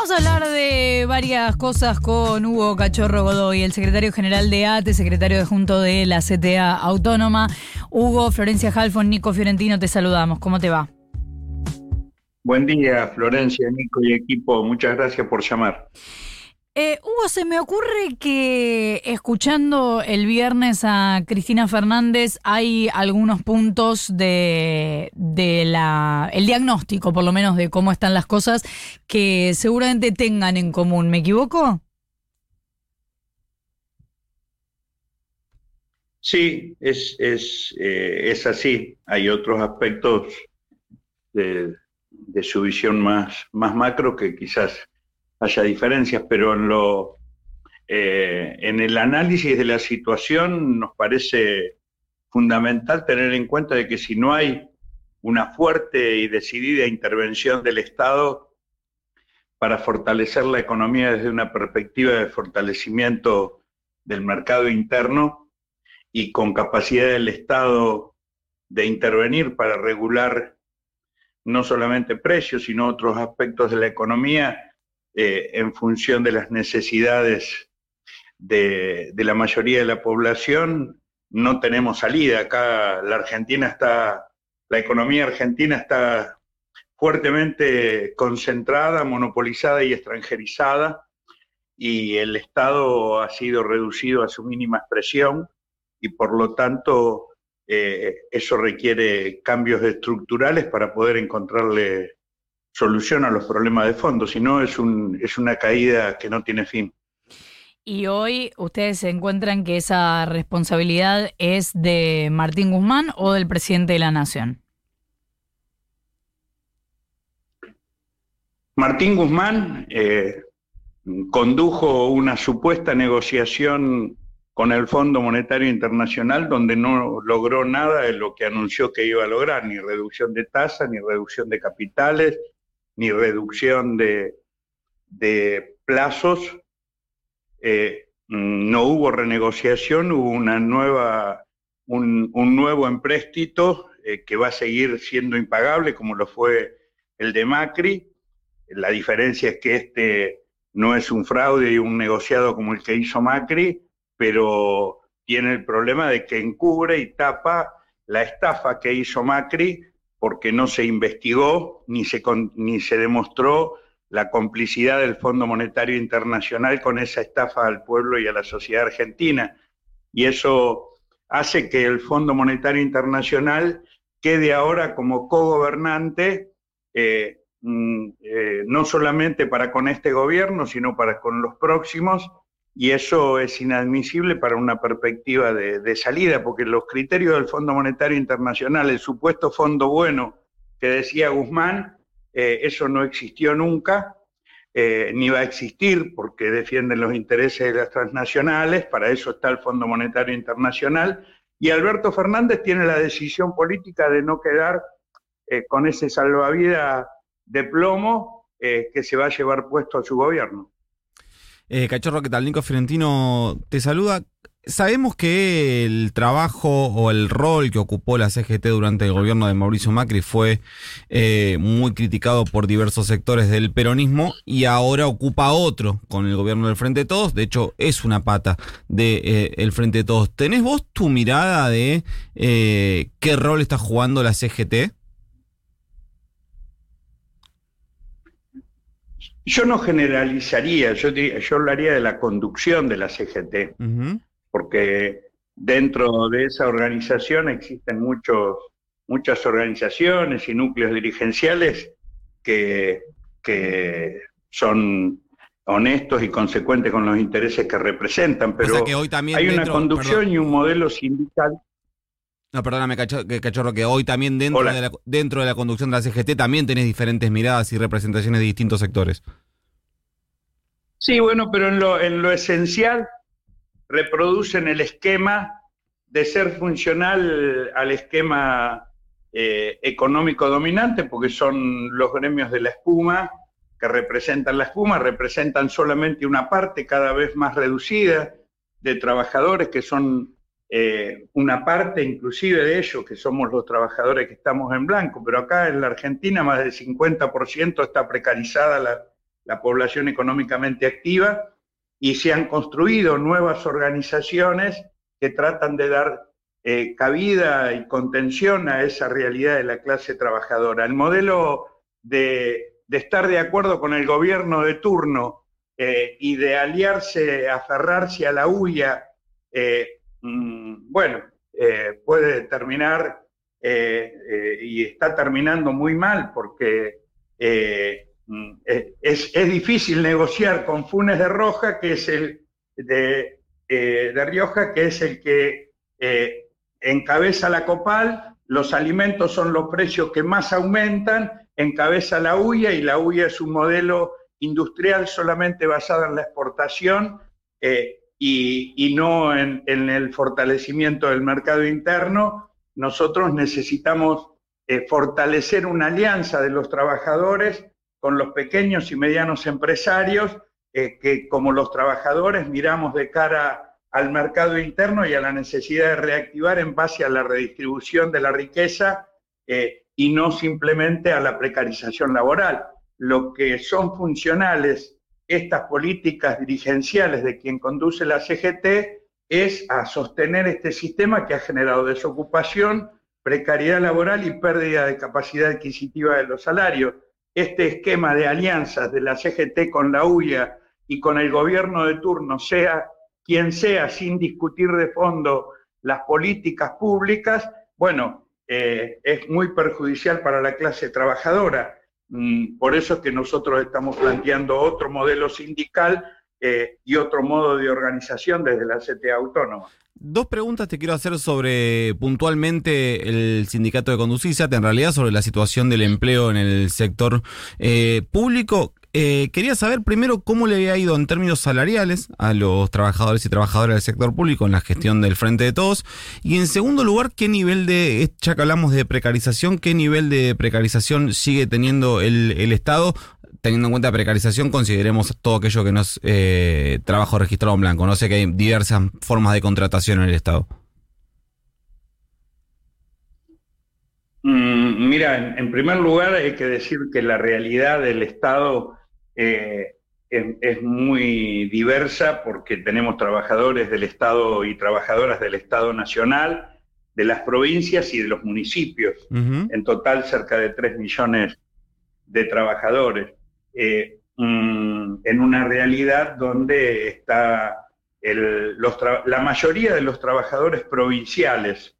Vamos a hablar de varias cosas con Hugo Cachorro Godoy, el secretario general de ATE, secretario de Junto de la CTA Autónoma. Hugo, Florencia Halfon, Nico Fiorentino, te saludamos. ¿Cómo te va? Buen día, Florencia, Nico y equipo. Muchas gracias por llamar. Eh, Hugo, se me ocurre que escuchando el viernes a Cristina Fernández hay algunos puntos de, la el diagnóstico, por lo menos de cómo están las cosas, que seguramente tengan en común. ¿Me equivoco? Sí, es, es, eh, es así. Hay otros aspectos de, de su visión más, más macro que quizás haya diferencias, pero en, lo, eh, en el análisis de la situación nos parece fundamental tener en cuenta de que si no hay una fuerte y decidida intervención del Estado para fortalecer la economía desde una perspectiva de fortalecimiento del mercado interno y con capacidad del Estado de intervenir para regular no solamente precios, sino otros aspectos de la economía, eh, en función de las necesidades de, la mayoría de la población, no tenemos salida. Acá la Argentina está, la economía argentina está fuertemente concentrada, monopolizada y extranjerizada, y el Estado ha sido reducido a su mínima expresión, y por lo tanto eh, eso requiere cambios estructurales para poder encontrarle solución los problemas de fondo, si no es, un, es una caída que no tiene fin. Y hoy ustedes se encuentran que esa responsabilidad es de Martín Guzmán o del presidente de la Nación. Martín Guzmán eh, condujo una supuesta negociación con el Fondo Monetario Internacional donde no logró nada de lo que anunció que iba a lograr, ni reducción de tasas, ni reducción de capitales, ni reducción de, plazos. Eh, no hubo renegociación, hubo una nueva, un, nuevo empréstito eh, que va a seguir siendo impagable, como lo fue el de Macri. La diferencia es que este no es un fraude y un negociado como el que hizo Macri, pero tiene el problema de que encubre y tapa la estafa que hizo Macri porque no se investigó ni se, ni se demostró la complicidad del Fondo Monetario Internacional con esa estafa al pueblo y a la sociedad argentina. Y eso hace que el Fondo Monetario Internacional quede ahora como cogobernante, eh, mm, eh, no solamente para con este gobierno, sino para con los próximos, y eso es inadmisible para una perspectiva de, salida, porque los criterios del Fondo Monetario Internacional, el supuesto fondo bueno que decía Guzmán, eh, eso no existió nunca, eh, ni va a existir porque defienden los intereses de las transnacionales, para eso está el Fondo Monetario Internacional, y Alberto Fernández tiene la decisión política de no quedar eh, con ese salvavidas de plomo que se va a llevar puesto a su gobierno. Eh, Cachorro, ¿qué tal? Nico Fiorentino te saluda. Sabemos que el trabajo o el rol que ocupó la CGT durante el gobierno de Mauricio Macri fue eh, muy criticado por diversos sectores del peronismo y ahora ocupa otro con el gobierno del Frente de Todos. De hecho, es una pata del de, eh, Frente de Todos. ¿Tenés vos tu mirada de qué rol está jugando la CGT? Yo no generalizaría, yo, yo hablaría de la conducción de la CGT, porque dentro de esa organización existen muchos, muchas organizaciones y núcleos dirigenciales que, que son honestos y consecuentes con los intereses que representan, pero que hoy también hay una conducción y un modelo sindical no, perdóname, cachorro, que hoy también dentro de, la, dentro de la conducción de la CGT también tenés diferentes miradas y representaciones de distintos sectores. Sí, bueno, pero en lo, en lo esencial reproducen el esquema de ser funcional al esquema eh, económico dominante, porque son los gremios de la espuma que representan la espuma, representan solamente una parte cada vez más reducida de trabajadores que son eh, una parte inclusive de ellos, que somos los trabajadores que estamos en blanco, pero acá en la Argentina más del 50% está precarizada la, la población económicamente activa y se han construido nuevas organizaciones que tratan de dar eh, cabida y contención a esa realidad de la clase trabajadora. El modelo de, estar de acuerdo con el gobierno de turno eh, y de aliarse, aferrarse a la huya, mm, bueno, puede terminar y está terminando muy mal porque mm, es, difícil negociar con Funes de Roja, que es el de, Rioja, que es el que encabeza la COPAL, los alimentos son los precios que más aumentan, encabeza la UIA y la UIA es un modelo industrial solamente basado en la exportación eh, y, no en, el fortalecimiento del mercado interno. Nosotros necesitamos eh, fortalecer una alianza de los trabajadores con los pequeños y medianos empresarios, eh, que como los trabajadores miramos de cara al mercado interno y a la necesidad de reactivar en base a la redistribución de la riqueza eh, y no simplemente a la precarización laboral. Lo que son funcionales estas políticas dirigenciales de quien conduce la CGT es a sostener este sistema que ha generado desocupación, precariedad laboral y pérdida de capacidad adquisitiva de los salarios. Este esquema de alianzas de la CGT con la UIA y con el gobierno de turno, sea quien sea, sin discutir de fondo las políticas públicas, bueno, eh, es muy perjudicial para la clase trabajadora. Mm, por eso es que nosotros estamos planteando otro modelo sindical eh, y otro modo de organización desde la CTA autónoma. Dos preguntas te quiero hacer sobre puntualmente el sindicato de Conducisat, en realidad sobre la situación del empleo en el sector eh, público. Eh, quería saber primero cómo le había ido en términos salariales a los trabajadores y trabajadoras del sector público en la gestión del Frente de Todos. Y en segundo lugar, qué nivel de, ya que hablamos de precarización, qué nivel de precarización sigue teniendo el, Estado. Teniendo en cuenta precarización, consideremos todo aquello que no es eh, trabajo registrado en blanco. No sé que hay diversas formas de contratación en el Estado. Mm, mira, en, primer lugar hay que decir que la realidad del Estado eh, es, muy diversa porque tenemos trabajadores del Estado y trabajadoras del Estado Nacional, de las provincias y de los municipios. En total cerca de 3 millones de trabajadores. Eh, mm, en una realidad donde está la mayoría de los trabajadores provinciales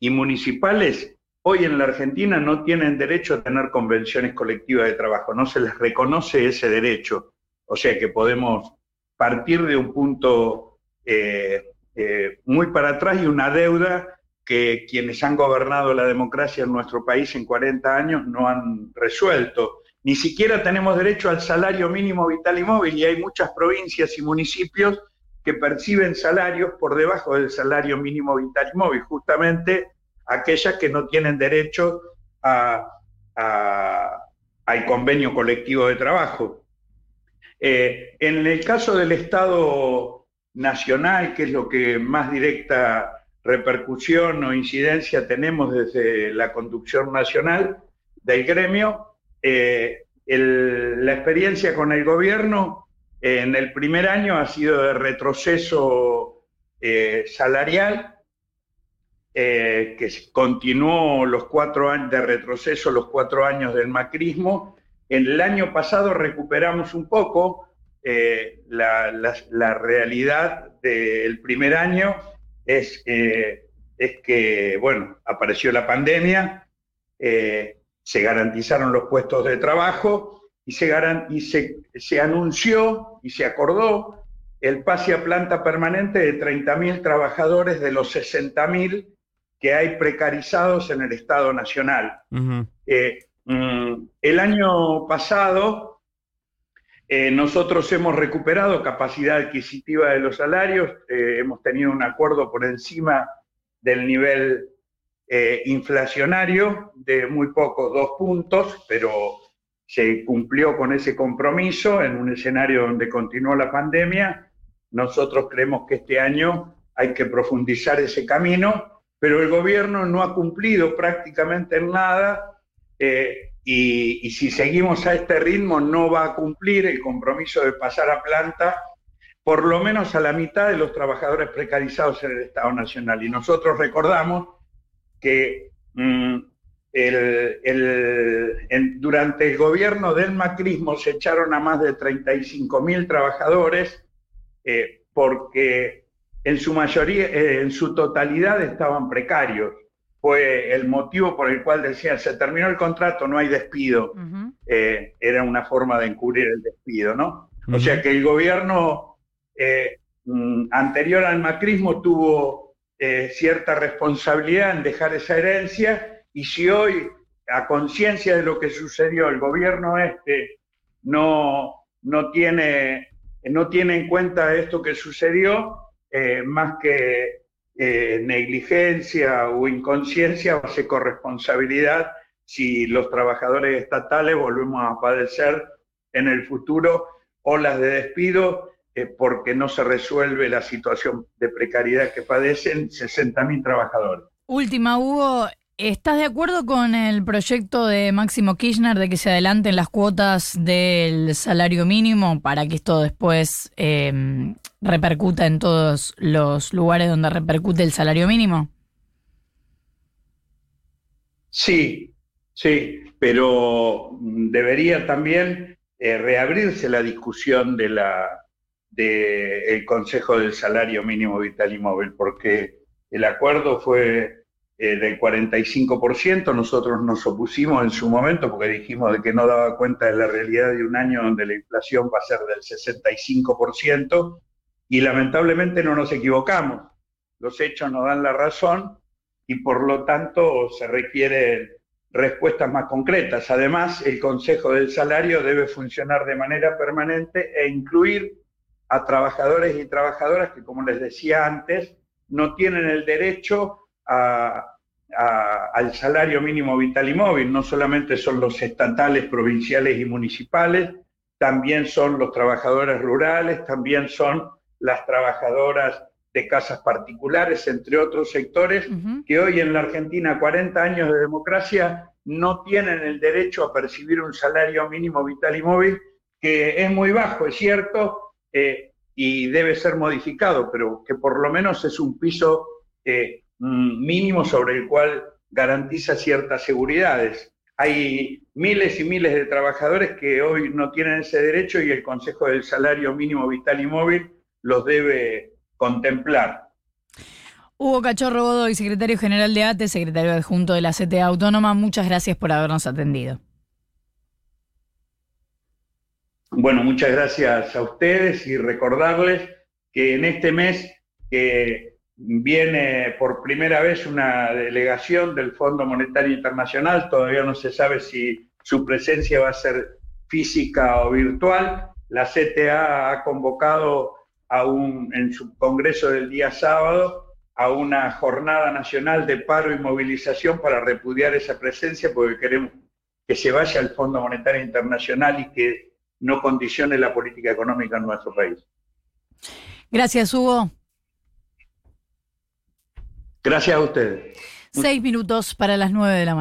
y municipales hoy en la Argentina no tienen derecho a tener convenciones colectivas de trabajo, no se les reconoce ese derecho. O sea que podemos partir de un punto eh, eh, muy para atrás y una deuda que quienes han gobernado la democracia en nuestro país en 40 años no han resuelto. Ni siquiera tenemos derecho al salario mínimo vital y móvil y hay muchas provincias y municipios que perciben salarios por debajo del salario mínimo vital y móvil, justamente aquellas que no tienen derecho al convenio colectivo de trabajo. Eh, en el caso del Estado Nacional, que es lo que más directa repercusión o incidencia tenemos desde la conducción nacional del gremio, eh, la experiencia con el gobierno en el primer año ha sido de retroceso eh, salarial eh, que continuó los cuatro años de retroceso, los cuatro años del macrismo. En el año pasado recuperamos un poco eh, la, realidad del primer año, es, eh, es que, bueno, apareció la pandemia, se garantizaron los puestos de trabajo y, se, y se, se anunció y se acordó el pase a planta permanente de 30.000 trabajadores de los 60.000 que hay precarizados en el Estado Nacional. Eh, mm, el año pasado eh, nosotros hemos recuperado capacidad adquisitiva de los salarios, eh, hemos tenido un acuerdo por encima del nivel inflacionario de muy poco, dos puntos, pero se cumplió con ese compromiso en un escenario donde continuó la pandemia. Nosotros creemos que este año hay que profundizar ese camino pero el gobierno no ha cumplido prácticamente en nada eh, y, si seguimos a este ritmo no va a cumplir el compromiso de pasar a planta por lo menos a la mitad de los trabajadores precarizados en el Estado Nacional. Y nosotros recordamos que mm, durante el gobierno del macrismo se echaron a más de 35 mil trabajadores eh, porque en su mayoría, eh, en su totalidad estaban precarios. Fue el motivo por el cual decían, se terminó el contrato, no hay despido. eh, era una forma de encubrir el despido, ¿no? O sea que el gobierno eh, mm, anterior al macrismo tuvo eh, cierta responsabilidad en dejar esa herencia y si hoy, a conciencia de lo que sucedió, el gobierno este no, no, tiene, no tiene en cuenta esto que sucedió, eh, más que eh, negligencia o inconsciencia, va a ser corresponsabilidad si los trabajadores estatales volvemos a padecer en el futuro olas de despido eh, porque no se resuelve la situación de precariedad que padecen 60.000 trabajadores. Última, Hugo, ¿estás de acuerdo con el proyecto de Máximo Kirchner de que se adelanten las cuotas del salario mínimo para que esto después repercuta en todos los lugares donde repercute el salario mínimo? Sí, sí, pero debería también eh, reabrirse la discusión de la del Consejo del Salario Mínimo Vital y Móvil, porque el acuerdo fue eh, del 45%, nosotros nos opusimos en su momento porque dijimos de que no daba cuenta de la realidad de un año donde la inflación va a ser del 65%, y lamentablemente no nos equivocamos. Los hechos nos dan la razón y por lo tanto se requieren respuestas más concretas. Además, el Consejo del Salario debe funcionar de manera permanente e incluir a trabajadores y trabajadoras que, como les decía antes, no tienen el derecho al salario mínimo vital y móvil. No solamente son los estatales, provinciales y municipales, también son los trabajadores rurales, también son las trabajadoras de casas particulares, entre otros sectores, uh -huh. que hoy en la Argentina, 40 años de democracia, no tienen el derecho a percibir un salario mínimo vital y móvil, que es muy bajo, es cierto, eh, y debe ser modificado, pero que por lo menos es un piso eh, mínimo sobre el cual garantiza ciertas seguridades. Hay miles y miles de trabajadores que hoy no tienen ese derecho y el Consejo del Salario Mínimo Vital y Móvil los debe contemplar. Hugo Cachorro Godoy, secretario general de ATE, secretario adjunto de la CTA Autónoma, muchas gracias por habernos atendido. Bueno, muchas gracias a ustedes y recordarles que en este mes que viene por primera vez una delegación del Fondo Monetario Internacional, todavía no se sabe si su presencia va a ser física o virtual. La CTA ha convocado a un, en su congreso del día sábado a una jornada nacional de paro y movilización para repudiar esa presencia porque queremos que se vaya al Fondo Monetario Internacional y que no condicione la política económica en nuestro país. Gracias, Hugo. Gracias a ustedes. Seis minutos para las nueve de la mañana.